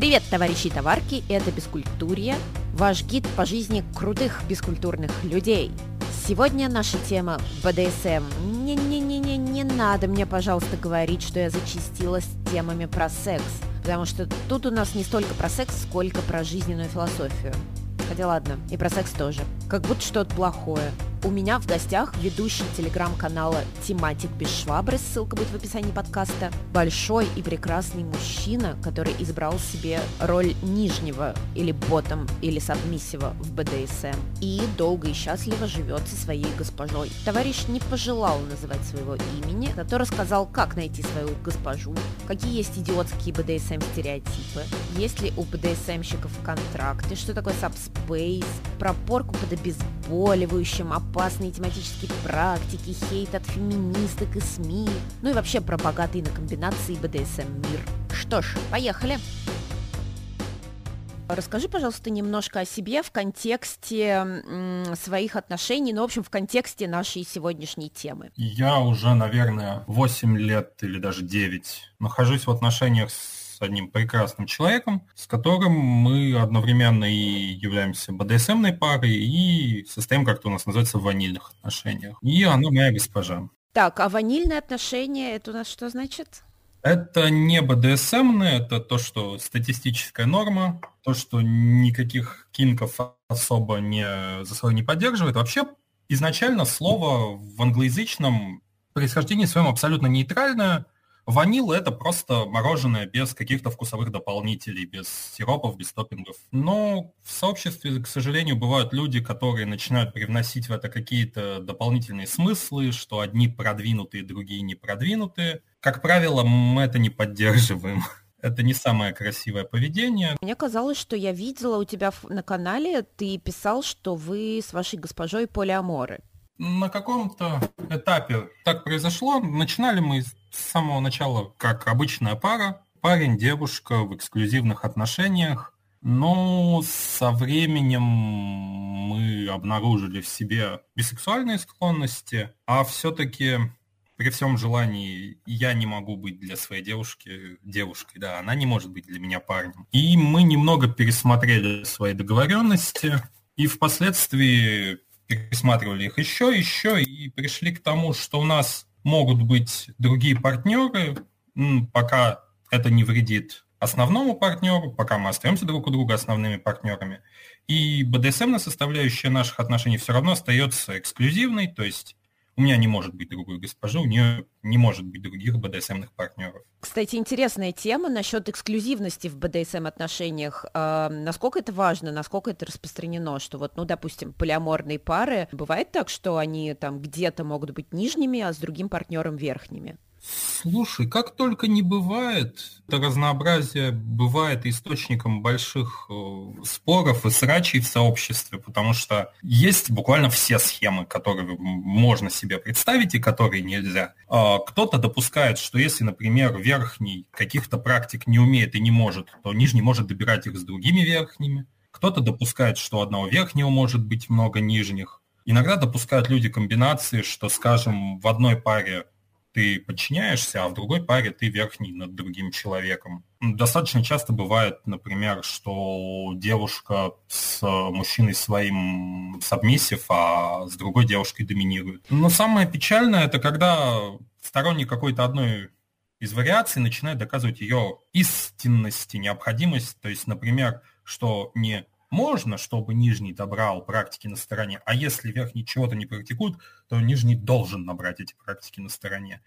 Привет, товарищи товарки, это Бескультурье, ваш гид по жизни крутых бескультурных людей. Сегодня наша тема БДСМ. Не-не-не-не, не надо мне, пожалуйста, говорить, что я зачастила с темами про секс, потому что тут у нас не столько про секс, сколько про жизненную философию. Хотя ладно, и про секс тоже. Как будто что-то плохое. У меня в гостях ведущий телеграм-канала «Тематик без швабры», ссылка будет в описании подкаста, большой и прекрасный мужчина, который избрал себе роль нижнего или ботом или сабмиссива в БДСМ и долго и счастливо живет со своей госпожой. Товарищ не пожелал называть своего имени, зато рассказал, как найти свою госпожу, какие есть идиотские БДСМ-стереотипы, есть ли у БДСМщиков контракты, что такое сабспейс, про порку под обезболивающим, опасные тематические практики, хейт от феминисток и СМИ, ну и вообще про богатый на комбинации БДСМ мир. Что ж, поехали! Расскажи, пожалуйста, немножко о себе в контексте своих отношений, ну, в общем, в контексте нашей сегодняшней темы. Я уже, наверное, 8 лет или даже 9 нахожусь в отношениях с одним прекрасным человеком, с которым мы одновременно и являемся БДСМной парой и состоим, как-то у нас называется, в ванильных отношениях. И она моя госпожа. Так, а ванильные отношения, это у нас что значит? Это не БДСМ, это то, что статистическая норма, то, что никаких кинков особо не, за собой не поддерживает. Вообще, изначально слово в англоязычном происхождении своем абсолютно нейтральное – Ванила это просто мороженое без каких-то вкусовых дополнителей, без сиропов, без топпингов. Но в сообществе, к сожалению, бывают люди, которые начинают привносить в это какие-то дополнительные смыслы, что одни продвинутые, другие не продвинутые. Как правило, мы это не поддерживаем. Это не самое красивое поведение. Мне казалось, что я видела у тебя на канале, ты писал, что вы с вашей госпожой полиаморы. На каком-то этапе так произошло. Начинали мы с самого начала как обычная пара, парень, девушка в эксклюзивных отношениях, но со временем мы обнаружили в себе бисексуальные склонности, а все-таки при всем желании я не могу быть для своей девушки девушкой, да, она не может быть для меня парнем. И мы немного пересмотрели свои договоренности, и впоследствии пересматривали их еще, еще, и пришли к тому, что у нас могут быть другие партнеры, пока это не вредит основному партнеру, пока мы остаемся друг у друга основными партнерами. И БДСМная составляющая наших отношений все равно остается эксклюзивной, то есть у меня не может быть другой госпожи, у нее не может быть других БДСМных партнеров. Кстати, интересная тема насчет эксклюзивности в БДСМ отношениях. Э, насколько это важно, насколько это распространено, что вот, ну, допустим, полиаморные пары, бывает так, что они там где-то могут быть нижними, а с другим партнером верхними? Слушай, как только не бывает, это разнообразие бывает источником больших э, споров и срачей в сообществе, потому что есть буквально все схемы, которые можно себе представить и которые нельзя. А, кто-то допускает, что если, например, верхний каких-то практик не умеет и не может, то нижний может добирать их с другими верхними. Кто-то допускает, что одного верхнего может быть много нижних. Иногда допускают люди комбинации, что, скажем, в одной паре ты подчиняешься, а в другой паре ты верхний над другим человеком. Достаточно часто бывает, например, что девушка с мужчиной своим сабмиссив, а с другой девушкой доминирует. Но самое печальное это когда сторонник какой-то одной из вариаций начинает доказывать ее истинность и необходимость. То есть, например, что не можно, чтобы нижний добрал практики на стороне, а если верхний чего-то не практикует, то нижний должен набрать эти практики на стороне.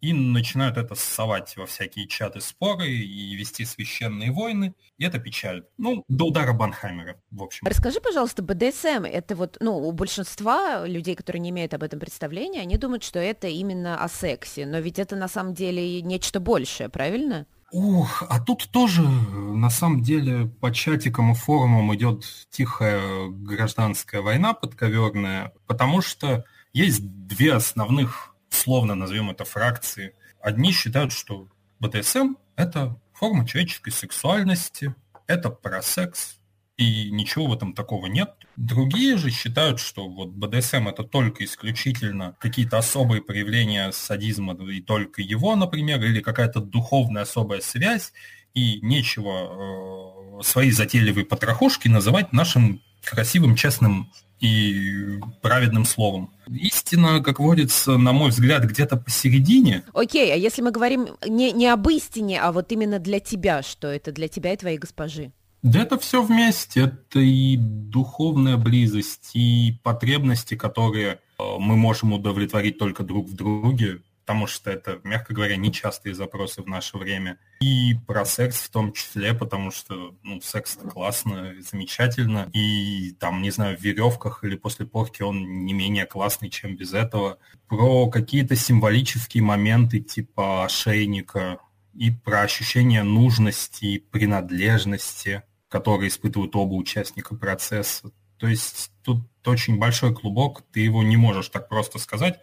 И начинают это ссовать во всякие чаты споры и вести священные войны. И это печаль. Ну, до удара Банхаймера, в общем. Расскажи, пожалуйста, БДСМ, это вот, ну, у большинства людей, которые не имеют об этом представления, они думают, что это именно о сексе. Но ведь это на самом деле нечто большее, правильно? Ух, а тут тоже, на самом деле, по чатикам и форумам идет тихая гражданская война подковерная, потому что есть две основных, словно назовем это фракции. Одни считают, что БДСМ – это форма человеческой сексуальности, это про секс, и ничего в этом такого нет. Другие же считают, что вот БДСМ это только исключительно какие-то особые проявления садизма и только его, например, или какая-то духовная особая связь, и нечего э, свои затейливые потрохушки называть нашим красивым, честным и праведным словом. Истина, как водится, на мой взгляд, где-то посередине. Окей, а если мы говорим не, не об истине, а вот именно для тебя, что это для тебя и твоей госпожи? Да это все вместе. Это и духовная близость, и потребности, которые э, мы можем удовлетворить только друг в друге, потому что это, мягко говоря, нечастые запросы в наше время. И про секс в том числе, потому что ну, секс классно, замечательно. И там, не знаю, в веревках или после порки он не менее классный, чем без этого. Про какие-то символические моменты типа ошейника, и про ощущение нужности и принадлежности, которые испытывают оба участника процесса. То есть тут очень большой клубок, ты его не можешь так просто сказать,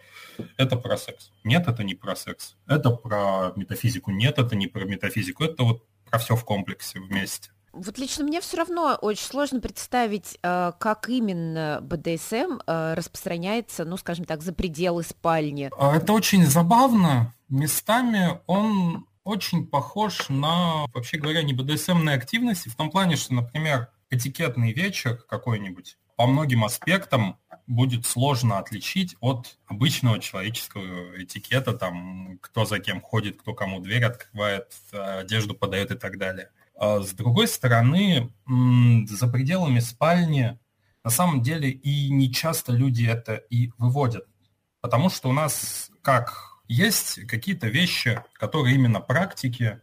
это про секс. Нет, это не про секс. Это про метафизику. Нет, это не про метафизику. Это вот про все в комплексе вместе. Вот лично мне все равно очень сложно представить, э, как именно БДСМ э, распространяется, ну, скажем так, за пределы спальни. А это очень забавно. Местами он очень похож на, вообще говоря, не БДСМные активности, в том плане, что, например, этикетный вечер какой-нибудь по многим аспектам будет сложно отличить от обычного человеческого этикета, там, кто за кем ходит, кто кому дверь открывает, одежду подает и так далее. А с другой стороны, за пределами спальни на самом деле и не часто люди это и выводят. Потому что у нас как есть какие-то вещи, которые именно практики,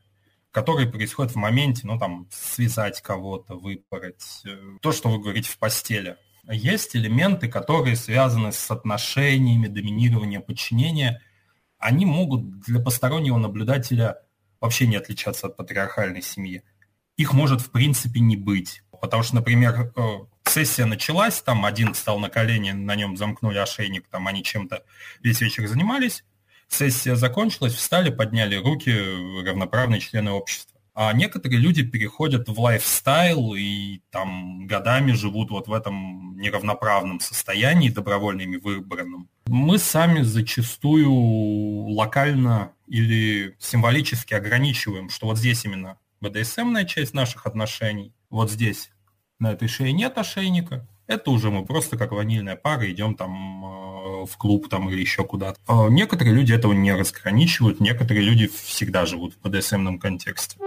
которые происходят в моменте, ну там, связать кого-то, выпороть, э, то, что вы говорите в постели. Есть элементы, которые связаны с отношениями, доминирования, подчинения. Они могут для постороннего наблюдателя вообще не отличаться от патриархальной семьи. Их может в принципе не быть. Потому что, например, э, сессия началась, там один встал на колени, на нем замкнули ошейник, там они чем-то весь вечер занимались, Сессия закончилась, встали, подняли руки, равноправные члены общества. А некоторые люди переходят в лайфстайл и там годами живут вот в этом неравноправном состоянии, добровольными выбранным. Мы сами зачастую локально или символически ограничиваем, что вот здесь именно БДСМная часть наших отношений, вот здесь на этой шее нет ошейника, это уже мы просто как ванильная пара идем там э, в клуб там или еще куда-то. А некоторые люди этого не разграничивают, некоторые люди всегда живут в БДСМном контексте.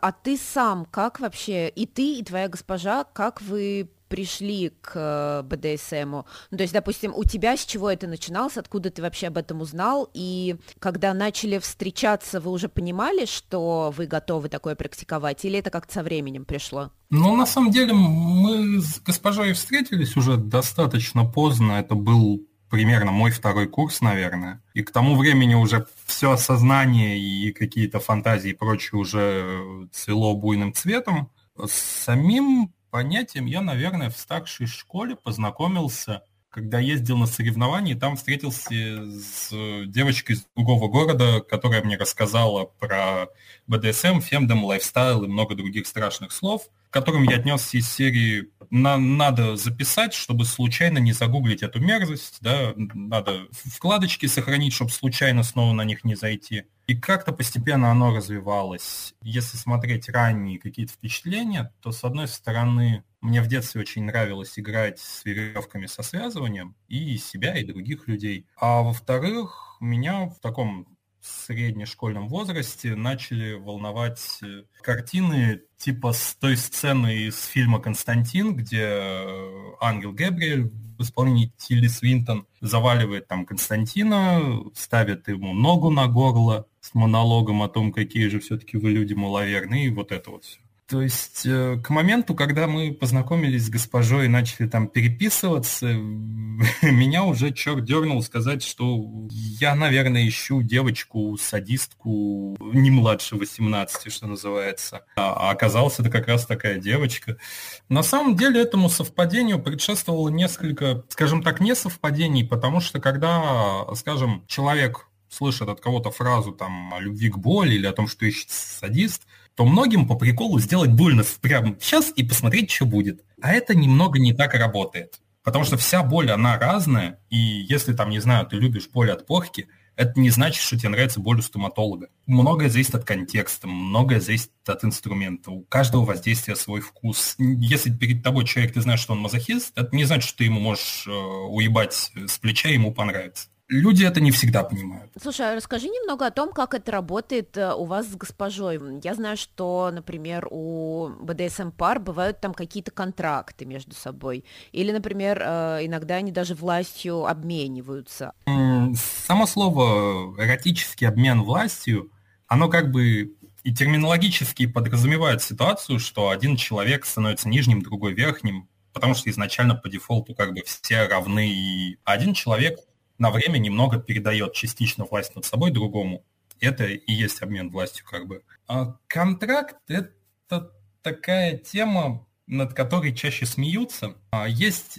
А ты сам как вообще, и ты, и твоя госпожа, как вы пришли к э, БДСМу? Ну, то есть, допустим, у тебя с чего это начиналось, откуда ты вообще об этом узнал, и когда начали встречаться, вы уже понимали, что вы готовы такое практиковать, или это как-то со временем пришло? Ну, на самом деле, мы с госпожой встретились уже достаточно поздно, это был примерно мой второй курс, наверное. И к тому времени уже все осознание и какие-то фантазии и прочее уже цвело буйным цветом. Самим понятием я, наверное, в старшей школе познакомился, когда ездил на соревнования, и там встретился с девочкой из другого города, которая мне рассказала про БДСМ, фемдом, лайфстайл и много других страшных слов, к которым я отнесся из серии на, надо записать, чтобы случайно не загуглить эту мерзость, да, надо вкладочки сохранить, чтобы случайно снова на них не зайти. И как-то постепенно оно развивалось. Если смотреть ранние какие-то впечатления, то, с одной стороны, мне в детстве очень нравилось играть с веревками со связыванием и себя, и других людей. А во-вторых, меня в таком среднешкольном возрасте начали волновать э, картины типа с той сцены из фильма «Константин», где э, ангел Гэбриэль в исполнении Тилли Свинтон заваливает там Константина, ставит ему ногу на горло с монологом о том, какие же все-таки вы люди маловерные, и вот это вот все. То есть э, к моменту, когда мы познакомились с госпожой и начали там переписываться, меня уже черт дернул сказать, что я, наверное, ищу девочку-садистку не младше 18, что называется. А, а оказалось, это как раз такая девочка. На самом деле этому совпадению предшествовало несколько, скажем так, не совпадений, потому что когда, скажем, человек слышит от кого-то фразу там о любви к боли или о том, что ищет садист, то многим по приколу сделать больно прямо сейчас и посмотреть, что будет. А это немного не так работает. Потому что вся боль, она разная, и если там, не знаю, ты любишь боль от порки, это не значит, что тебе нравится боль у стоматолога. Многое зависит от контекста, многое зависит от инструмента. У каждого воздействия свой вкус. Если перед тобой человек, ты знаешь, что он мазохист, это не значит, что ты ему можешь э, уебать с плеча, ему понравится люди это не всегда понимают. Слушай, а расскажи немного о том, как это работает э, у вас с госпожой. Я знаю, что, например, у БДСМ пар бывают там какие-то контракты между собой. Или, например, э, иногда они даже властью обмениваются. Само слово эротический обмен властью, оно как бы и терминологически подразумевает ситуацию, что один человек становится нижним, другой верхним, потому что изначально по дефолту как бы все равны, и один человек на время немного передает частично власть над собой другому. Это и есть обмен властью как бы. А контракт – это такая тема, над которой чаще смеются. А есть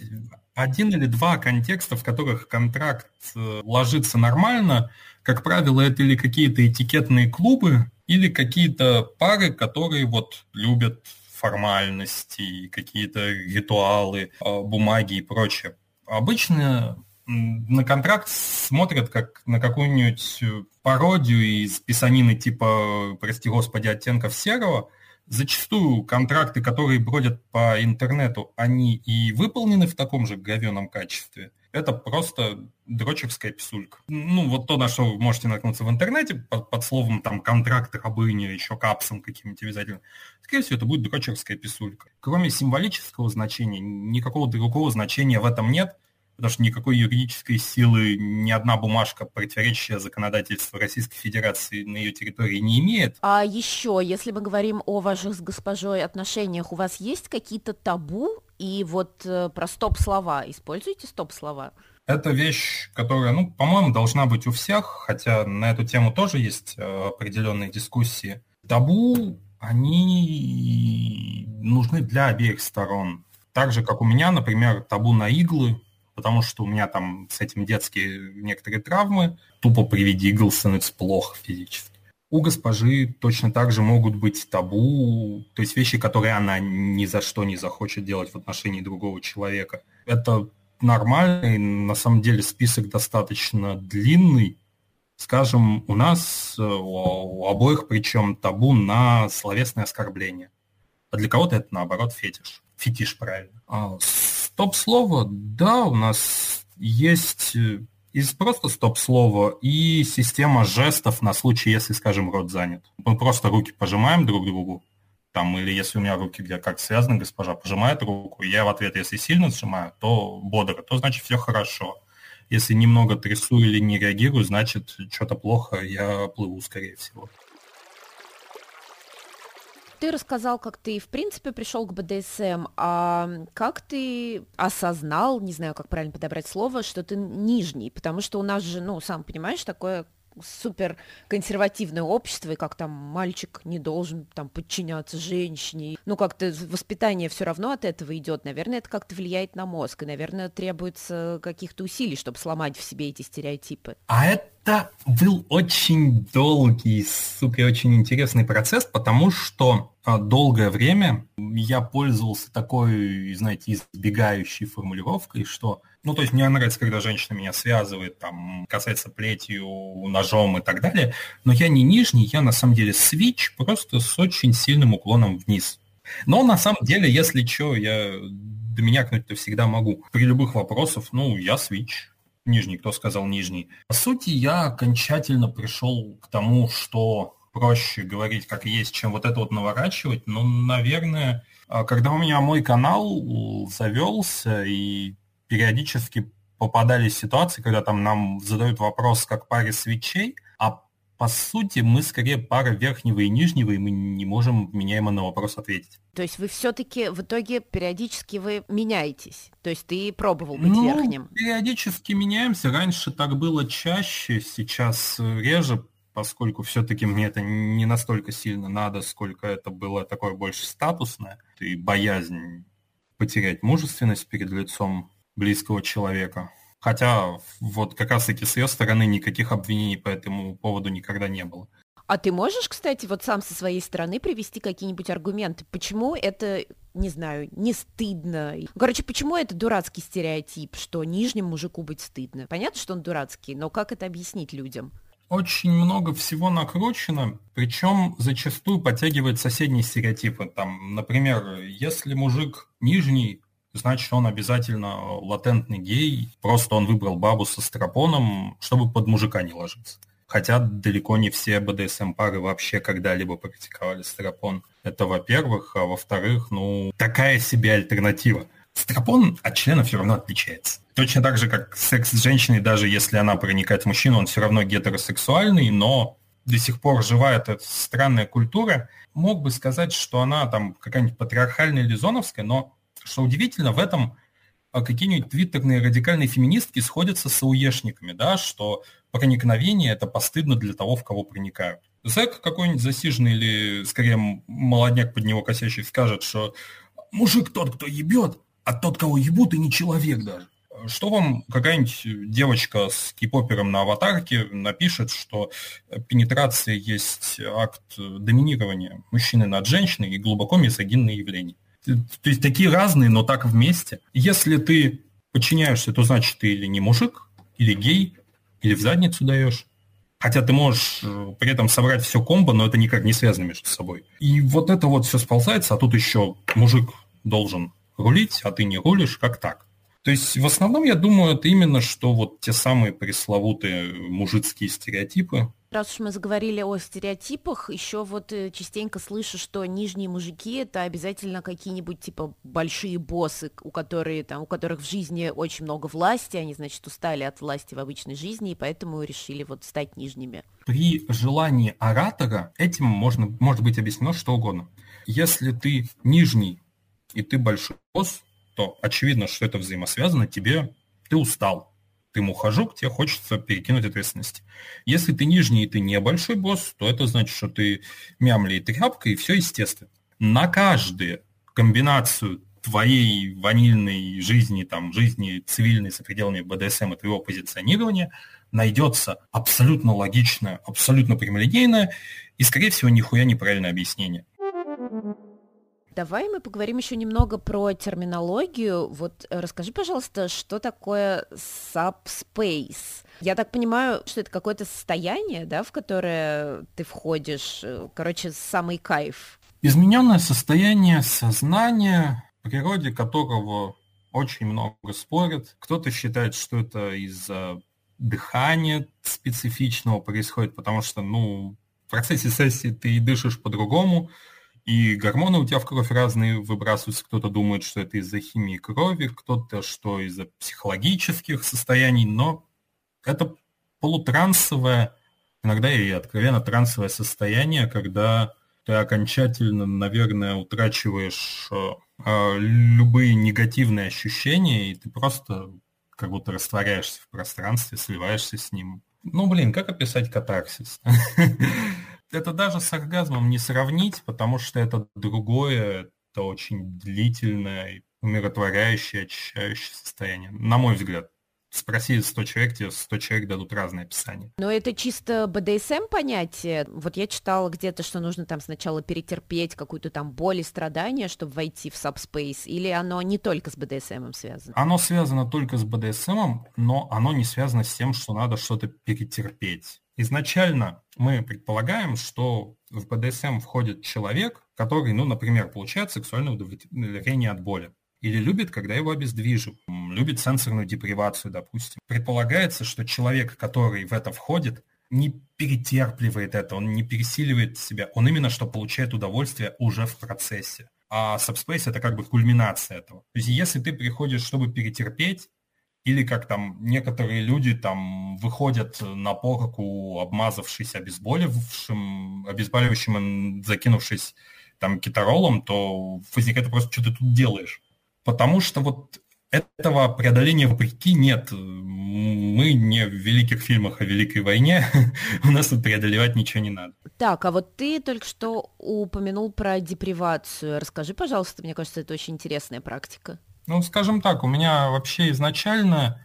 один или два контекста, в которых контракт э, ложится нормально. Как правило, это или какие-то этикетные клубы, или какие-то пары, которые вот любят формальности, какие-то ритуалы, а, бумаги и прочее. Обычно на контракт смотрят как на какую-нибудь э, пародию из писанины типа, прости господи, оттенков серого. Зачастую контракты, которые бродят по интернету, они и выполнены в таком же говеном качестве. Это просто дрочерская писулька. Ну, вот то, на что вы можете наткнуться в интернете, под, под словом там контракт рабыни, еще капсом каким-нибудь обязательно. Скорее всего, это будет дрочерская писулька. Кроме символического значения, никакого другого значения в этом нет – потому что никакой юридической силы ни одна бумажка, противоречащая законодательству Российской Федерации на ее территории не имеет. А еще, если мы говорим о ваших с госпожой отношениях, у вас есть какие-то табу и вот э, про стоп-слова? Используйте стоп-слова? Это вещь, которая, ну, по-моему, должна быть у всех, хотя на эту тему тоже есть э, определенные дискуссии. Табу, они нужны для обеих сторон. Так же, как у меня, например, табу на иглы, потому что у меня там с этим детские некоторые травмы, тупо при виде игл становится плохо физически. У госпожи точно так же могут быть табу, то есть вещи, которые она ни за что не захочет делать в отношении другого человека. Это нормальный, на самом деле список достаточно длинный. Скажем, у нас э, у обоих причем табу на словесное оскорбление. А для кого-то это наоборот фетиш. Фетиш, правильно. А Стоп-слово, да, у нас есть э, из просто стоп-слова и система жестов на случай, если, скажем, рот занят. Мы просто руки пожимаем друг другу, там, или если у меня руки где как связаны, госпожа пожимает руку, я в ответ, если сильно сжимаю, то бодро, то значит все хорошо. Если немного трясу или не реагирую, значит что-то плохо, я плыву, скорее всего. Ты рассказал, как ты, в принципе, пришел к БДСМ, а как ты осознал, не знаю, как правильно подобрать слово, что ты нижний, потому что у нас же, ну, сам понимаешь, такое супер консервативное общество, и как там мальчик не должен там подчиняться женщине. Ну, как-то воспитание все равно от этого идет. Наверное, это как-то влияет на мозг, и, наверное, требуется каких-то усилий, чтобы сломать в себе эти стереотипы. А это был очень долгий, сука, очень интересный процесс, потому что а, долгое время я пользовался такой, знаете, избегающей формулировкой, что ну, то есть мне нравится, когда женщина меня связывает, там, касается плетью, ножом и так далее, но я не нижний, я на самом деле свич, просто с очень сильным уклоном вниз. Но на самом деле, если что, я до меня кнуть-то всегда могу. При любых вопросах, ну, я свич. Нижний, кто сказал нижний. По сути, я окончательно пришел к тому, что проще говорить как есть, чем вот это вот наворачивать. Но, наверное, а, когда у меня мой канал завелся, и периодически попадались ситуации, когда там нам задают вопрос как паре свечей, а по сути мы скорее пара верхнего и нижнего, и мы не можем меняемо на вопрос ответить. То есть вы все-таки в итоге периодически вы меняетесь? То есть ты пробовал быть ну, верхним? периодически меняемся. Раньше так было чаще, сейчас реже, поскольку все-таки мне это не настолько сильно надо, сколько это было такое больше статусное. И боязнь потерять мужественность перед лицом близкого человека. Хотя вот как раз-таки с ее стороны никаких обвинений по этому поводу никогда не было. А ты можешь, кстати, вот сам со своей стороны привести какие-нибудь аргументы, почему это не знаю, не стыдно. Короче, почему это дурацкий стереотип, что нижнему мужику быть стыдно? Понятно, что он дурацкий, но как это объяснить людям? Очень много всего накручено, причем зачастую подтягивает соседние стереотипы. Там, например, если мужик нижний, значит, он обязательно латентный гей, просто он выбрал бабу со стропоном, чтобы под мужика не ложиться. Хотя далеко не все БДСМ-пары вообще когда-либо практиковали стропон. Это во-первых. А во-вторых, ну, такая себе альтернатива. Стропон от члена все равно отличается. Точно так же, как секс с женщиной, даже если она проникает в мужчину, он все равно гетеросексуальный, но до сих пор жива эта странная культура. Мог бы сказать, что она там какая-нибудь патриархальная или зоновская, но что удивительно, в этом а, какие-нибудь твиттерные радикальные феминистки сходятся с ауешниками, да, что проникновение – это постыдно для того, в кого проникают. Зэк какой-нибудь засиженный или, скорее, молодняк под него косящий скажет, что мужик тот, кто ебет, а тот, кого ебут, и не человек даже. Что вам какая-нибудь девочка с кипопером на аватарке напишет, что пенетрация есть акт доминирования мужчины над женщиной и глубоко мизогинное явление? То есть такие разные, но так вместе. Если ты подчиняешься, то значит ты или не мужик, или гей, или в задницу даешь. Хотя ты можешь э, при этом собрать все комбо, но это никак не связано между собой. И вот это вот все сползается, а тут еще мужик должен рулить, а ты не рулишь, как так? То есть в основном, я думаю, это именно что вот те самые пресловутые мужицкие стереотипы, Раз уж мы заговорили о стереотипах, еще вот э, частенько слышу, что нижние мужики это обязательно какие-нибудь типа большие боссы, у которых, там, у которых в жизни очень много власти, они, значит, устали от власти в обычной жизни, и поэтому решили вот стать нижними. При желании оратора этим можно, может быть объяснено что угодно. Если ты нижний и ты большой босс, то очевидно, что это взаимосвязано, тебе ты устал, ты мухожук, тебе хочется перекинуть ответственность. Если ты нижний и ты небольшой босс, то это значит, что ты мямли и тряпка, и все естественно. На каждую комбинацию твоей ванильной жизни, там, жизни цивильной за пределами БДСМ и твоего позиционирования найдется абсолютно логичное, абсолютно прямолинейное и, скорее всего, нихуя неправильное объяснение. Давай мы поговорим еще немного про терминологию. Вот э, расскажи, пожалуйста, что такое subspace? Я так понимаю, что это какое-то состояние, да, в которое ты входишь, э, короче, самый кайф. Измененное состояние сознания, в природе которого очень много спорят. Кто-то считает, что это из-за дыхания специфичного происходит, потому что, ну, в процессе сессии ты дышишь по-другому, и гормоны у тебя в кровь разные выбрасываются. Кто-то думает, что это из-за химии крови, кто-то, что из-за психологических состояний, но это полутрансовое, иногда и откровенно трансовое состояние, когда ты окончательно, наверное, утрачиваешь э, э, любые негативные ощущения, и ты просто как будто растворяешься в пространстве, сливаешься с ним. Ну, блин, как описать катарсис? это даже с оргазмом не сравнить, потому что это другое, это очень длительное, умиротворяющее, очищающее состояние, на мой взгляд. Спроси 100 человек, тебе 100 человек дадут разные описания. Но это чисто БДСМ понятие. Вот я читала где-то, что нужно там сначала перетерпеть какую-то там боль и страдания, чтобы войти в сабспейс, или оно не только с БДСМом связано? Оно связано только с БДСМом, но оно не связано с тем, что надо что-то перетерпеть. Изначально мы предполагаем, что в БДСМ входит человек, который, ну, например, получает сексуальное удовлетворение от боли. Или любит, когда его обездвиживают. Любит сенсорную депривацию, допустим. Предполагается, что человек, который в это входит, не перетерпливает это, он не пересиливает себя, он именно что получает удовольствие уже в процессе. А Subspace это как бы кульминация этого. То есть если ты приходишь, чтобы перетерпеть, или как там некоторые люди там выходят на порку, обмазавшись обезболивающим, обезболивающим, закинувшись там китаролом, то возникает просто, что ты тут делаешь. Потому что вот этого преодоления вопреки нет. Мы не в великих фильмах о Великой войне, у нас тут преодолевать ничего не надо. Так, а вот ты только что упомянул про депривацию. Расскажи, пожалуйста, мне кажется, это очень интересная практика. Ну, скажем так, у меня вообще изначально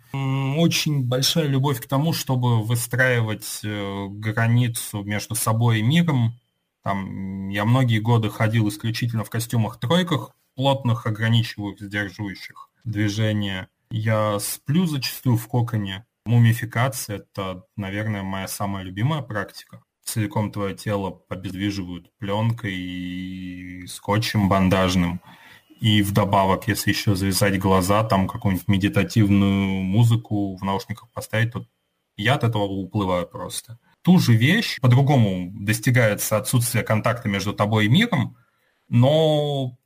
очень большая любовь к тому, чтобы выстраивать э, границу между собой и миром. Там, я многие годы ходил исключительно в костюмах-тройках, плотных, ограничивающих, сдерживающих движения. Я сплю зачастую в коконе. Мумификация – это, наверное, моя самая любимая практика. Целиком твое тело обездвиживают пленкой и скотчем бандажным. И вдобавок, если еще завязать глаза, там какую-нибудь медитативную музыку в наушниках поставить, то я от этого уплываю просто. Ту же вещь по-другому достигается отсутствие контакта между тобой и миром, но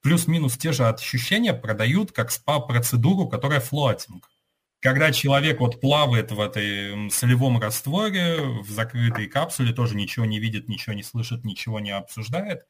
плюс-минус те же ощущения продают как спа-процедуру, которая флотинг. Когда человек вот плавает в этой солевом растворе, в закрытой капсуле, тоже ничего не видит, ничего не слышит, ничего не обсуждает,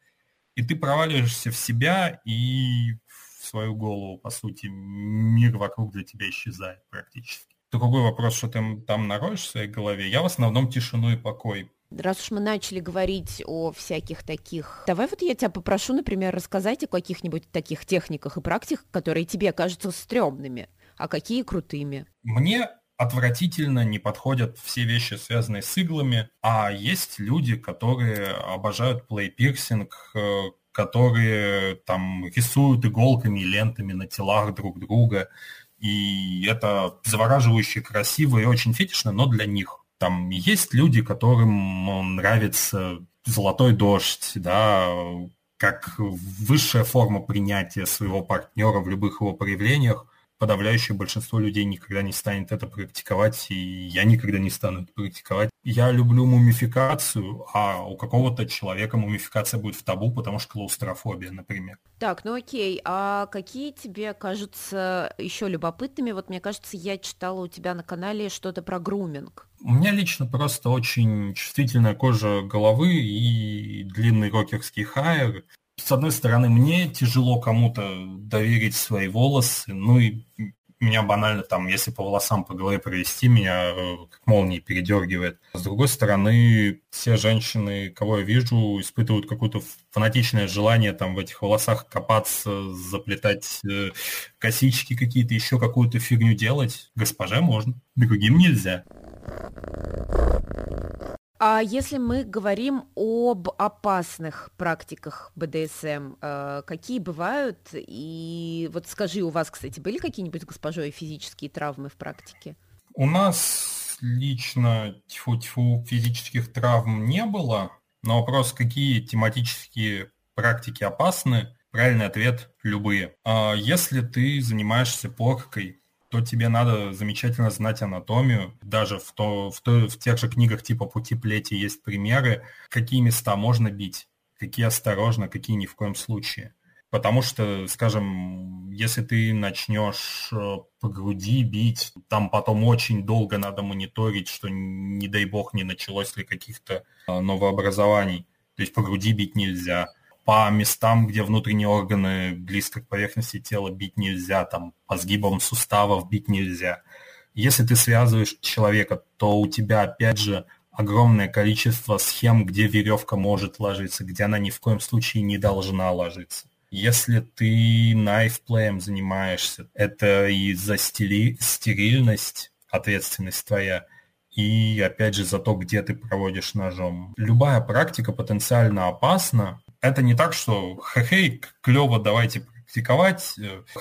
и ты проваливаешься в себя и в свою голову, по сути, мир вокруг для тебя исчезает практически. Другой вопрос, что ты там нароешь в своей голове, я в основном тишину и покой Раз уж мы начали говорить о всяких таких... Давай вот я тебя попрошу, например, рассказать о каких-нибудь таких техниках и практиках, которые тебе кажутся стрёмными, а какие крутыми. Мне отвратительно не подходят все вещи, связанные с иглами, а есть люди, которые обожают плейпирсинг, э, которые там рисуют иголками и лентами на телах друг друга, и это завораживающе красиво и очень фетишно, но для них. Там есть люди, которым нравится золотой дождь, да, как высшая форма принятия своего партнера в любых его проявлениях – подавляющее большинство людей никогда не станет это практиковать, и я никогда не стану это практиковать. Я люблю мумификацию, а у какого-то человека мумификация будет в табу, потому что клаустрофобия, например. Так, ну окей, а какие тебе кажутся еще любопытными? Вот мне кажется, я читала у тебя на канале что-то про груминг. У меня лично просто очень чувствительная кожа головы и длинный рокерский хайер с одной стороны, мне тяжело кому-то доверить свои волосы, ну и меня банально там, если по волосам по голове провести, меня э, как молнией передергивает. С другой стороны, все женщины, кого я вижу, испытывают какое-то фанатичное желание там в этих волосах копаться, заплетать э, косички какие-то, еще какую-то фигню делать. Госпоже можно, другим нельзя. А если мы говорим об опасных практиках БДСМ, э, какие бывают? И вот скажи, у вас, кстати, были какие-нибудь госпожой физические травмы в практике? У нас лично тьфу-тьфу физических травм не было, но вопрос, какие тематические практики опасны, правильный ответ – любые. А если ты занимаешься поркой, то тебе надо замечательно знать анатомию. Даже в, то, в, то, в тех же книгах типа «Пути плети» есть примеры, какие места можно бить, какие осторожно, какие ни в коем случае. Потому что, скажем, если ты начнешь э, по груди бить, там потом очень долго надо мониторить, что, не дай бог, не началось ли каких-то э, новообразований. То есть по груди бить нельзя по местам, где внутренние органы близко к поверхности тела бить нельзя, там по сгибам суставов бить нельзя. Если ты связываешь человека, то у тебя опять же огромное количество схем, где веревка может ложиться, где она ни в коем случае не должна ложиться. Если ты найфплеем занимаешься, это и за стили, стерильность, ответственность твоя, и опять же за то, где ты проводишь ножом. Любая практика потенциально опасна, это не так, что хе-хей, клево, давайте практиковать,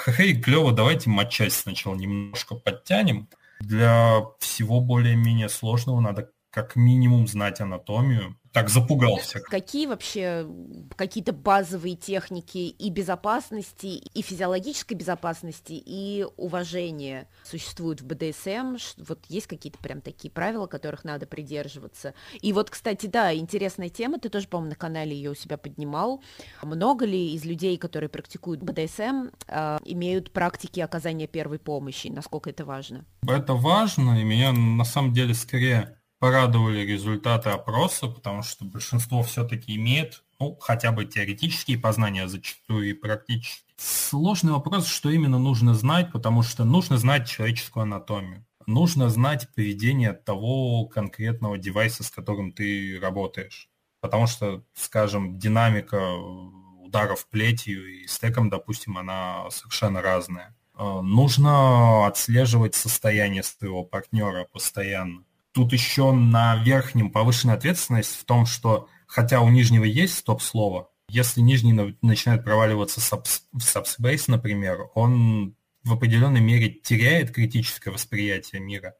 хе-хей, клево, давайте матчасть сначала немножко подтянем. Для всего более-менее сложного надо как минимум знать анатомию, так запугался. Какие вообще какие-то базовые техники и безопасности, и физиологической безопасности, и уважения существуют в БДСМ? Вот есть какие-то прям такие правила, которых надо придерживаться? И вот, кстати, да, интересная тема, ты тоже, по-моему, на канале ее у себя поднимал. Много ли из людей, которые практикуют БДСМ, э, имеют практики оказания первой помощи? Насколько это важно? Это важно, и меня на самом деле скорее порадовали результаты опроса, потому что большинство все-таки имеет ну, хотя бы теоретические познания, зачастую и практически. Сложный вопрос, что именно нужно знать, потому что нужно знать человеческую анатомию. Нужно знать поведение того конкретного девайса, с которым ты работаешь. Потому что, скажем, динамика ударов плетью и стеком, допустим, она совершенно разная. Э, нужно отслеживать состояние своего партнера постоянно Тут еще на верхнем повышенная ответственность в том, что хотя у нижнего есть стоп-слово, Если нижний начинает проваливаться в subspace, например, он в определенной мере теряет критическое восприятие мира.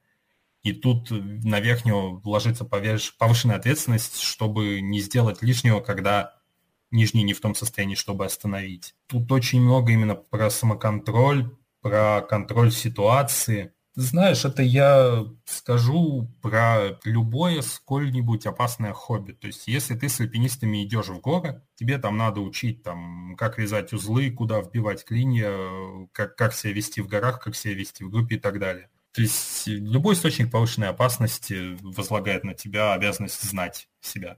И тут на верхнего ложится повышенная ответственность, чтобы не сделать лишнего, когда нижний не в том состоянии, чтобы остановить. Тут очень много именно про самоконтроль, про контроль ситуации. Знаешь, это я скажу про любое сколь-нибудь опасное хобби. То есть, если ты с альпинистами идешь в горы, тебе там надо учить, там, как вязать узлы, куда вбивать клинья, как, как себя вести в горах, как себя вести в группе и так далее. То есть любой источник повышенной опасности возлагает на тебя обязанность знать себя.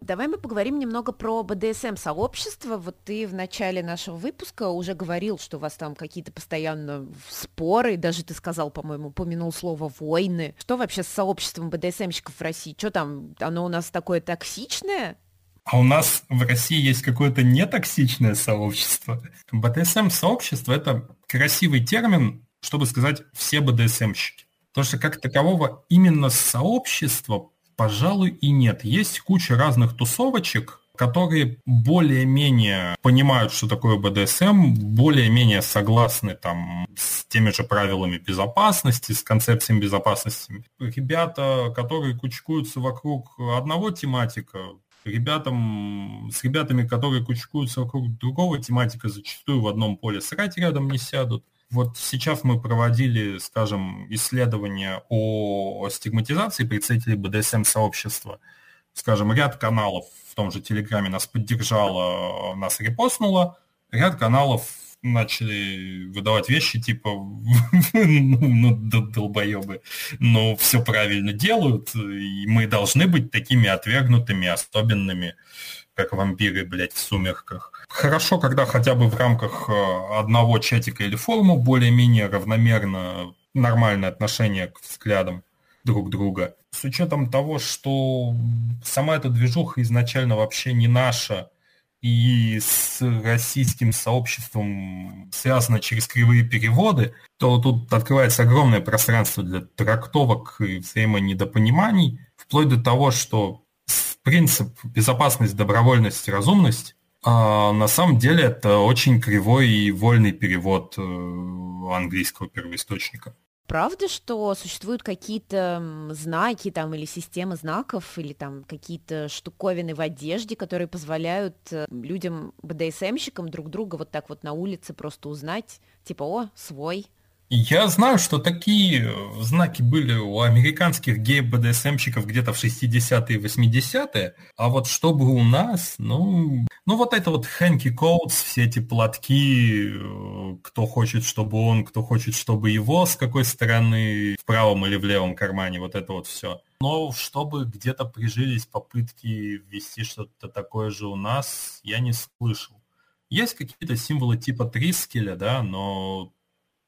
Давай мы поговорим немного про БДСМ-сообщество. Вот ты в начале нашего выпуска уже говорил, что у вас там какие-то постоянно споры, даже ты сказал, по-моему, упомянул слово «войны». Что вообще с сообществом БДСМщиков в России? Что там, оно у нас такое токсичное? А у нас в России есть какое-то нетоксичное сообщество. БДСМ-сообщество – это красивый термин, чтобы сказать «все БДСМщики». Потому что как такового именно сообщества Пожалуй, и нет. Есть куча разных тусовочек, которые более-менее понимают, что такое БДСМ, более-менее согласны там с теми же правилами безопасности, с концепциями безопасности. Ребята, которые кучкуются вокруг одного тематика, ребятам, с ребятами, которые кучкуются вокруг другого тематика, зачастую в одном поле срать рядом не сядут. Вот сейчас мы проводили, скажем, исследования о стигматизации представителей БДСМ-сообщества. Скажем, ряд каналов в том же Телеграме нас поддержало, нас репостнуло, ряд каналов начали выдавать вещи типа ну, ну долбоебы, но все правильно делают, и мы должны быть такими отвергнутыми, особенными как вампиры, блядь, в сумерках. Хорошо, когда хотя бы в рамках э, одного чатика или форума более-менее равномерно нормальное отношение к взглядам друг друга. С учетом того, что сама эта движуха изначально вообще не наша, и с российским сообществом связана через кривые переводы, то тут открывается огромное пространство для трактовок и взаимонедопониманий, вплоть до того, что принцип безопасность, добровольность, разумность, а на самом деле это очень кривой и вольный перевод э, английского первоисточника. Правда, что существуют какие-то знаки там или системы знаков или там какие-то штуковины в одежде, которые позволяют э, людям, БДСМщикам друг друга вот так вот на улице просто узнать, типа, о, свой, я знаю, что такие э, знаки были у американских гей-БДСМщиков где-то в 60-е и 80-е, а вот чтобы у нас, ну, ну вот это вот Хэнки Коутс, все эти платки, э, кто хочет, чтобы он, кто хочет, чтобы его, с какой стороны, в правом или в левом кармане, вот это вот все. Но чтобы где-то прижились попытки ввести что-то такое же у нас, я не слышал. Есть какие-то символы типа Трискеля, да, но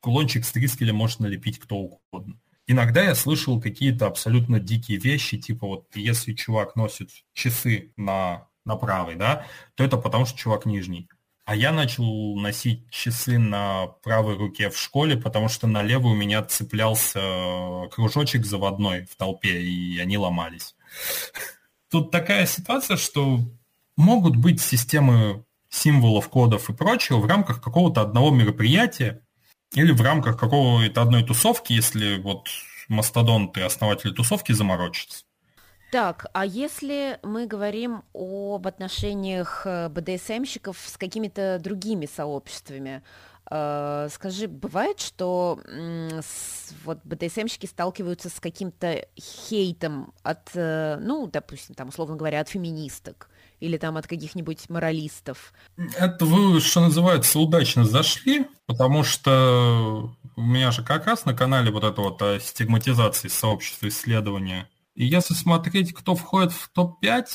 кулончик с трискеля может налепить кто угодно. Иногда я слышал какие-то абсолютно дикие вещи, типа вот если чувак носит часы на, на правой, да, то это потому что чувак нижний. А я начал носить часы на правой руке в школе, потому что на левую у меня цеплялся кружочек заводной в толпе, и они ломались. Тут такая ситуация, что могут быть системы символов, кодов и прочего в рамках какого-то одного мероприятия, или в рамках какого-то одной тусовки, если вот мастодонты, основатели тусовки заморочатся. Так, а если мы говорим об отношениях э, БДСМщиков с какими-то другими сообществами, э, скажи, бывает, что с, вот БДСМщики сталкиваются с каким-то хейтом от, э, ну, допустим, там, условно говоря, от феминисток? Или там от каких-нибудь моралистов? Это вы, что называется, удачно зашли, потому что у меня же как раз на канале вот это вот о стигматизации сообщества исследования. И если смотреть, кто входит в топ-5,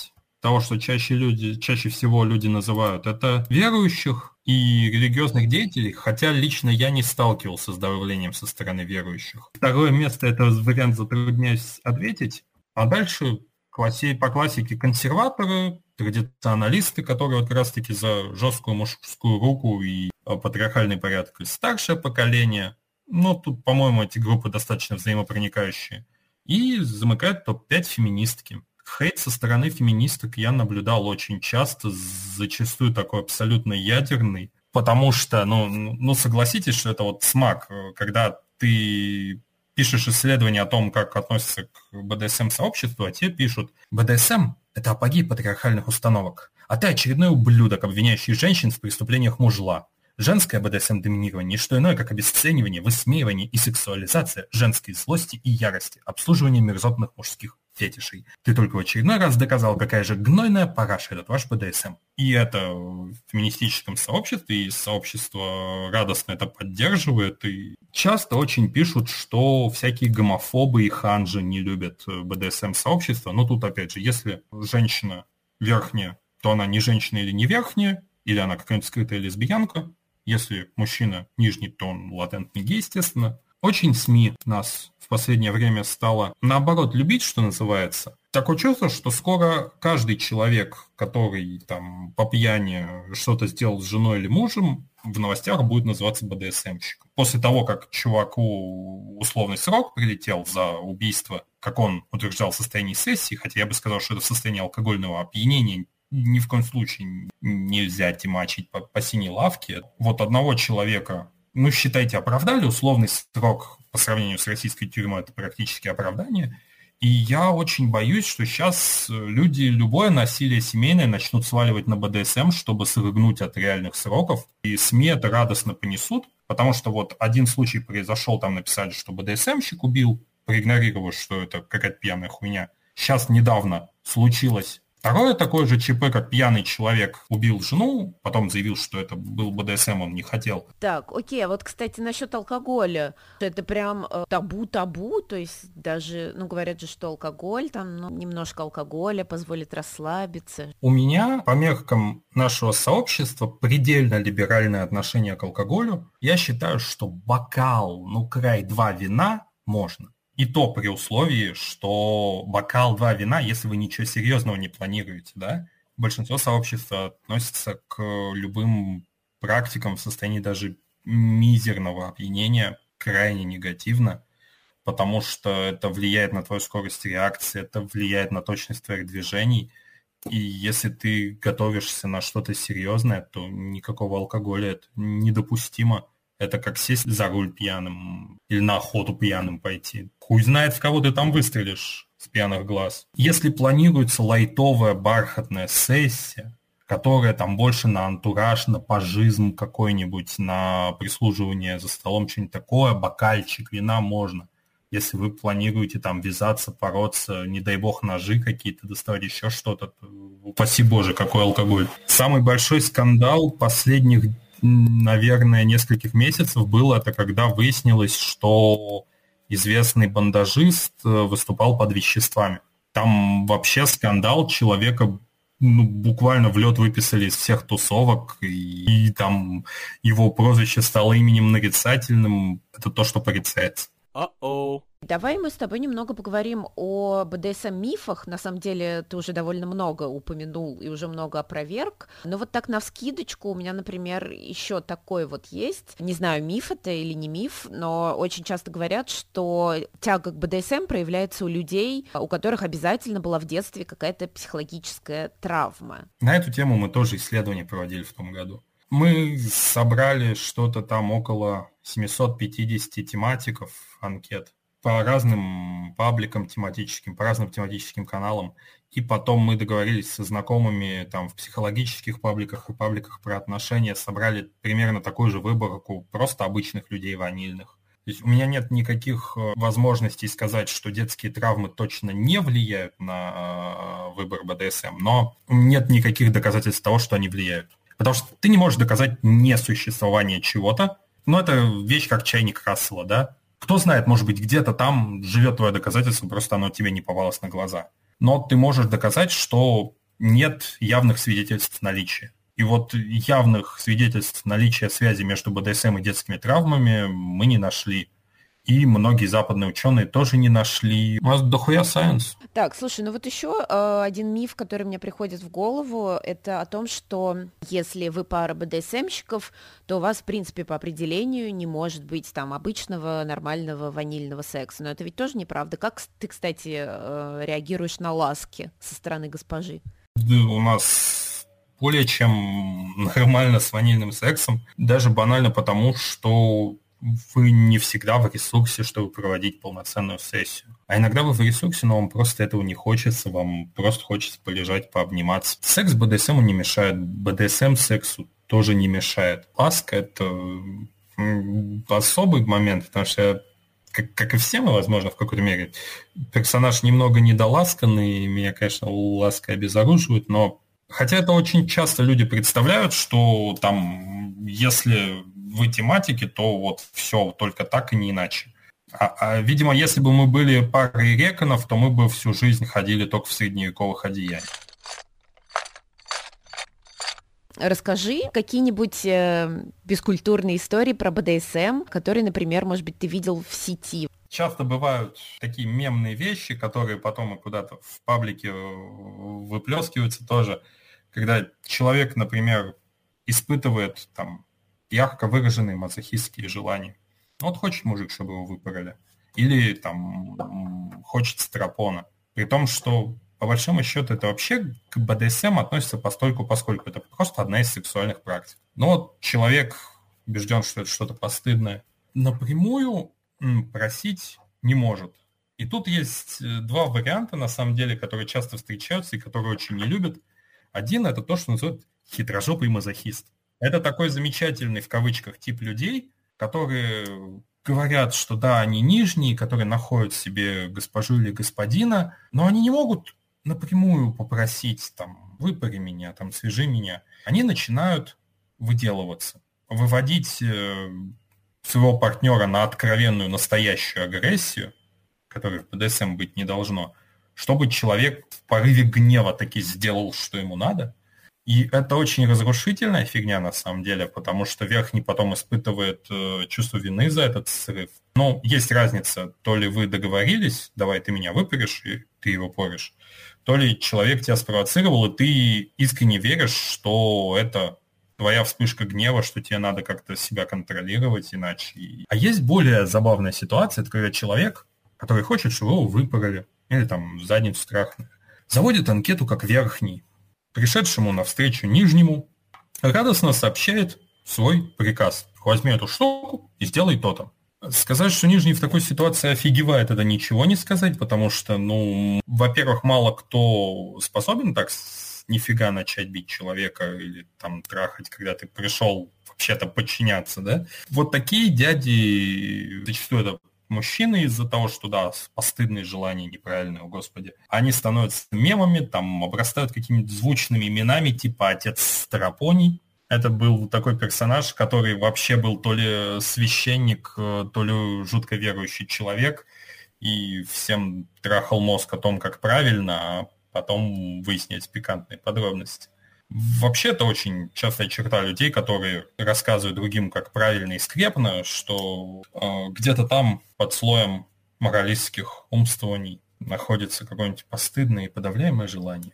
того, что чаще, люди, чаще всего люди называют, это верующих и религиозных деятелей, хотя лично я не сталкивался с давлением со стороны верующих. Второе место, это вариант затрудняюсь ответить, а дальше по классике консерваторы, традиционалисты, которые вот как раз-таки за жесткую мужскую руку и э, патриархальный порядок, и старшее поколение. Ну, тут, по-моему, эти группы достаточно взаимопроникающие. И замыкает топ-5 феминистки. Хейт со стороны феминисток я наблюдал очень часто, зачастую такой абсолютно ядерный, потому что, ну, ну согласитесь, что это вот смак, когда ты пишешь исследование о том, как относятся к БДСМ-сообществу, а те пишут, БДСМ – это апогей патриархальных установок, а ты очередной ублюдок, обвиняющий женщин в преступлениях мужла. Женское БДСМ-доминирование – что иное, как обесценивание, высмеивание и сексуализация женской злости и ярости, обслуживание мерзотных мужских фетишей. Ты только в очередной раз доказал, какая же гнойная параша этот ваш БДСМ. И это в феминистическом сообществе, и сообщество радостно это поддерживает, и часто очень пишут, что всякие гомофобы и ханжи не любят БДСМ-сообщество. Но тут, опять же, если женщина верхняя, то она не женщина или не верхняя, или она какая-нибудь скрытая лесбиянка. Если мужчина нижний, то он латентный гей, естественно. Очень СМИ нас в последнее время стало, наоборот, любить, что называется. Такое чувство, что скоро каждый человек, который там по пьяни что-то сделал с женой или мужем, в новостях будет называться БДСМщик. После того, как чуваку условный срок прилетел за убийство, как он утверждал в состоянии сессии, хотя я бы сказал, что это в состоянии алкогольного опьянения, ни в коем случае нельзя тимачить по, по синей лавке. Вот одного человека ну, считайте, оправдали условный срок по сравнению с российской тюрьмой, это практически оправдание. И я очень боюсь, что сейчас люди любое насилие семейное начнут сваливать на БДСМ, чтобы срыгнуть от реальных сроков. И СМИ это радостно понесут, потому что вот один случай произошел, там написали, что БДСМщик убил, проигнорировав, что это какая-то пьяная хуйня. Сейчас недавно случилось Второе такое же ЧП, как пьяный человек убил жену, потом заявил, что это был БДСМ, он не хотел. Так, окей, а вот, кстати, насчет алкоголя. Это прям э, табу-табу, то есть даже, ну, говорят же, что алкоголь, там, ну, немножко алкоголя позволит расслабиться. У меня, по меркам нашего сообщества, предельно либеральное отношение к алкоголю. Я считаю, что бокал, ну, край два вина можно. И то при условии, что бокал два вина, если вы ничего серьезного не планируете, да, большинство сообщества относится к любым практикам в состоянии даже мизерного опьянения крайне негативно, потому что это влияет на твою скорость реакции, это влияет на точность твоих движений. И если ты готовишься на что-то серьезное, то никакого алкоголя это недопустимо. Это как сесть за руль пьяным или на охоту пьяным пойти. Хуй знает, в кого ты там выстрелишь с пьяных глаз. Если планируется лайтовая бархатная сессия, которая там больше на антураж, на пожизм какой-нибудь, на прислуживание за столом, что-нибудь такое, бокальчик вина можно. Если вы планируете там вязаться, бороться, не дай бог ножи какие-то доставать, еще что-то, упаси боже, какой алкоголь. Самый большой скандал последних наверное, нескольких месяцев было, это когда выяснилось, что известный бандажист э, выступал под веществами. Там вообще скандал, человека ну, буквально в лед выписали из всех тусовок, и, и там его прозвище стало именем нарицательным. Это то, что порицается. Uh-oh. Давай мы с тобой немного поговорим о БДСМ-мифах. На самом деле, ты уже довольно много упомянул и уже много опроверг. Но вот так на вскидочку у меня, например, еще такой вот есть. Не знаю, миф это или не миф, но очень часто говорят, что тяга к БДСМ проявляется у людей, у которых обязательно была в детстве какая-то психологическая травма. На эту тему мы тоже исследование проводили в том году. Мы собрали что-то там около 750 тематиков анкет по разным пабликам тематическим, по разным тематическим каналам. И потом мы договорились со знакомыми там в психологических пабликах и пабликах про отношения, собрали примерно такую же выборку просто обычных людей ванильных. То есть у меня нет никаких э, возможностей сказать, что детские травмы точно не влияют на э, выбор БДСМ, но нет никаких доказательств того, что они влияют. Потому что ты не можешь доказать несуществование чего-то, но это вещь как чайник Рассела, да? Кто знает, может быть, где-то там живет твое доказательство, просто оно тебе не попалось на глаза. Но ты можешь доказать, что нет явных свидетельств наличия. И вот явных свидетельств наличия связи между БДСМ и детскими травмами мы не нашли. И многие западные ученые тоже не нашли. У нас дохуя сайенс. Так, слушай, ну вот еще э, один миф, который мне приходит в голову, это о том, что если вы пара БДСМщиков, то у вас, в принципе, по определению не может быть там обычного нормального ванильного секса. Но это ведь тоже неправда. Как ты, кстати, э, реагируешь на ласки со стороны госпожи? Да, у нас более чем нормально с ванильным сексом, даже банально потому, что вы не всегда в ресурсе, чтобы проводить полноценную сессию. А иногда вы в ресурсе, но вам просто этого не хочется, вам просто хочется полежать, пообниматься. Секс БДСМу не мешает, БДСМ сексу тоже не мешает. Ласка – это особый момент, потому что как, как и все мы, возможно, в какой-то мере, персонаж немного недоласканный, меня, конечно, ласка обезоруживает, но хотя это очень часто люди представляют, что там, если в тематике, то вот все только так и не иначе. А, а, видимо, если бы мы были парой реконов, то мы бы всю жизнь ходили только в средневековых одеяниях. Расскажи какие-нибудь э, бескультурные истории про БДСМ, которые, например, может быть, ты видел в сети. Часто бывают такие мемные вещи, которые потом куда-то в паблике э, выплескиваются тоже, когда человек, например, испытывает там ярко выраженные мазохистские желания. Вот хочет мужик, чтобы его выпороли. Или там хочет стропона. При том, что по большому счету это вообще к БДСМ относится постольку, поскольку это просто одна из сексуальных практик. Но вот человек убежден, что это что-то постыдное, напрямую просить не может. И тут есть э, два варианта, на самом деле, которые часто встречаются и которые очень не любят. Один – это то, что называют хитрожопый мазохист. Это такой замечательный, в кавычках, тип людей, которые говорят, что да, они нижние, которые находят себе госпожу или господина, но они не могут напрямую попросить, там, выпари меня, там, свяжи меня. Они начинают выделываться, выводить э, своего партнера на откровенную настоящую агрессию, которой в БДСМ быть не должно, чтобы человек в порыве гнева таки сделал, что ему надо – и это очень разрушительная фигня на самом деле, потому что верхний потом испытывает э, чувство вины за этот срыв. Ну, есть разница, то ли вы договорились, давай ты меня выпаришь, и ты его порешь, то ли человек тебя спровоцировал, и ты искренне веришь, что это твоя вспышка гнева, что тебе надо как-то себя контролировать иначе. А есть более забавная ситуация, это когда человек, который хочет, чтобы его выпороли, или там задницу страхнули, заводит анкету как верхний, пришедшему навстречу нижнему, радостно сообщает свой приказ. Возьми эту штуку и сделай то-то. Сказать, что Нижний в такой ситуации офигевает, это ничего не сказать, потому что, ну, во-первых, мало кто способен так нифига начать бить человека или там трахать, когда ты пришел вообще-то подчиняться, да? Вот такие дяди, зачастую это мужчины из-за того, что, да, постыдные желания неправильные, о господи, они становятся мемами, там, обрастают какими-то звучными именами, типа отец Старопоний. Это был такой персонаж, который вообще был то ли священник, э, то ли жутко верующий человек, и всем трахал мозг о том, как правильно, а потом выяснять пикантные подробности. Вообще это очень частая черта людей, которые рассказывают другим, как правильно и скрепно, что э, где-то там под слоем моралистских умствований находится какое-нибудь постыдное и подавляемое желание.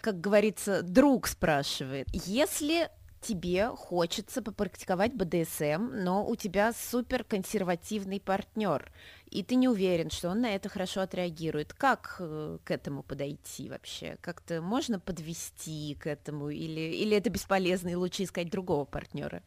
Как говорится, друг спрашивает, если тебе хочется попрактиковать БДСМ, но у тебя супер консервативный партнер, и ты не уверен, что он на это хорошо отреагирует. Как э, к этому подойти вообще? Как-то можно подвести к этому, или, или это бесполезно, и лучше искать другого партнера?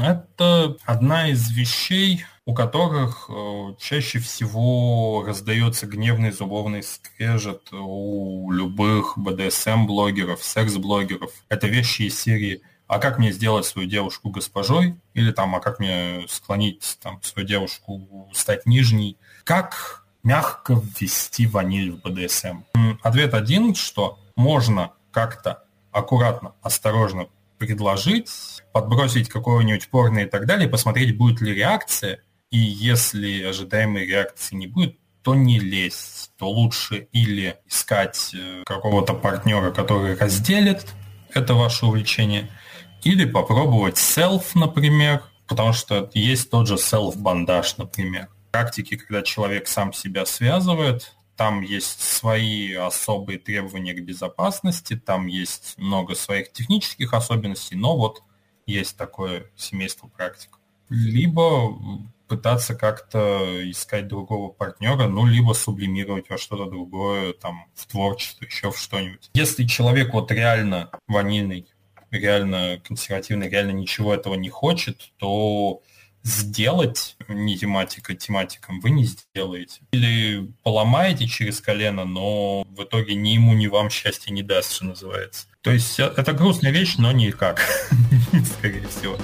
Это одна из вещей, у которых э, чаще всего раздается гневный зубовный скрежет у любых BDSM-блогеров, секс-блогеров. Это вещи из серии а как мне сделать свою девушку госпожой, или там, а как мне склонить там, свою девушку стать нижней, как мягко ввести ваниль в БДСМ. Ответ один, что можно как-то аккуратно, осторожно предложить, подбросить какое-нибудь порно и так далее, посмотреть, будет ли реакция, и если ожидаемой реакции не будет, то не лезть, то лучше или искать э, какого-то партнера, который разделит это ваше увлечение, или попробовать self, например, потому что есть тот же self-бандаж, например. Практики, когда человек сам себя связывает, там есть свои особые требования к безопасности, там есть много своих технических особенностей, но вот есть такое семейство практик. Либо пытаться как-то искать другого партнера, ну, либо сублимировать во что-то другое, там, в творчество, еще в что-нибудь. Если человек вот реально ванильный, реально консервативный, реально ничего этого не хочет, то сделать не тематика тематиком вы не сделаете. Или поломаете через колено, но в итоге ни ему, ни вам счастья не даст, что называется. То есть э, это грустная вещь, но никак, скорее всего.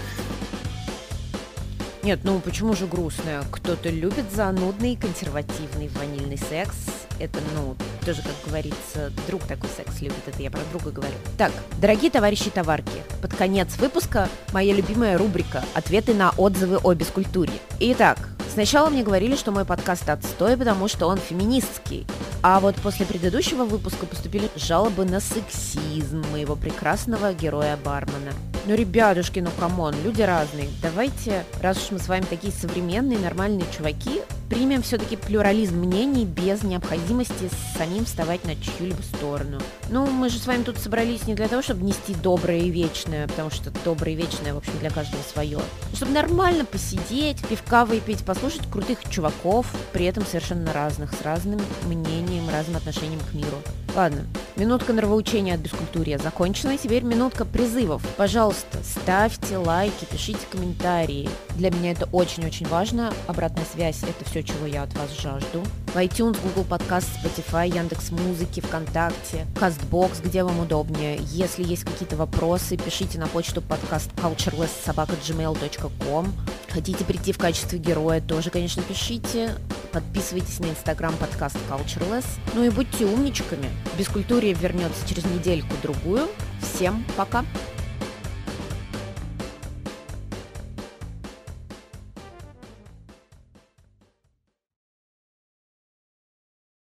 Нет, ну почему же грустная? Кто-то любит занудный, консервативный ванильный секс. Это, ну, тоже, как говорится, друг такой секс любит. Это я про друга говорю. Так, дорогие товарищи товарки, под конец выпуска моя любимая рубрика «Ответы на отзывы о бескультуре». Итак, Сначала мне говорили, что мой подкаст отстой, потому что он феминистский. А вот после предыдущего выпуска поступили жалобы на сексизм моего прекрасного героя Бармана. Ну, ребятушки, ну come on, люди разные. Давайте, раз уж мы с вами такие современные, нормальные чуваки, примем все-таки плюрализм мнений без необходимости самим вставать на чью-либо сторону. Ну, мы же с вами тут собрались не для того, чтобы нести доброе и вечное, потому что доброе и вечное, в общем, для каждого свое. Чтобы нормально посидеть, пивка выпить, послушать крутых чуваков, при этом совершенно разных, с разным мнением, разным отношением к миру. Ладно, минутка нравоучения от бескультурья закончена, теперь минутка призывов. Пожалуйста, ставьте лайки, пишите комментарии. Для меня это очень-очень важно. Обратная связь – это все, чего я от вас жажду. В iTunes, Google Podcast, Spotify, Яндекс Музыки, ВКонтакте, Castbox, где вам удобнее. Если есть какие-то вопросы, пишите на почту подкаст cultureless.gmail.com. Хотите прийти в качестве героя, тоже, конечно, пишите. Подписывайтесь на инстаграм подкаст Cultureless. Ну и будьте умничками. Бескультурье вернется через недельку-другую. Всем пока!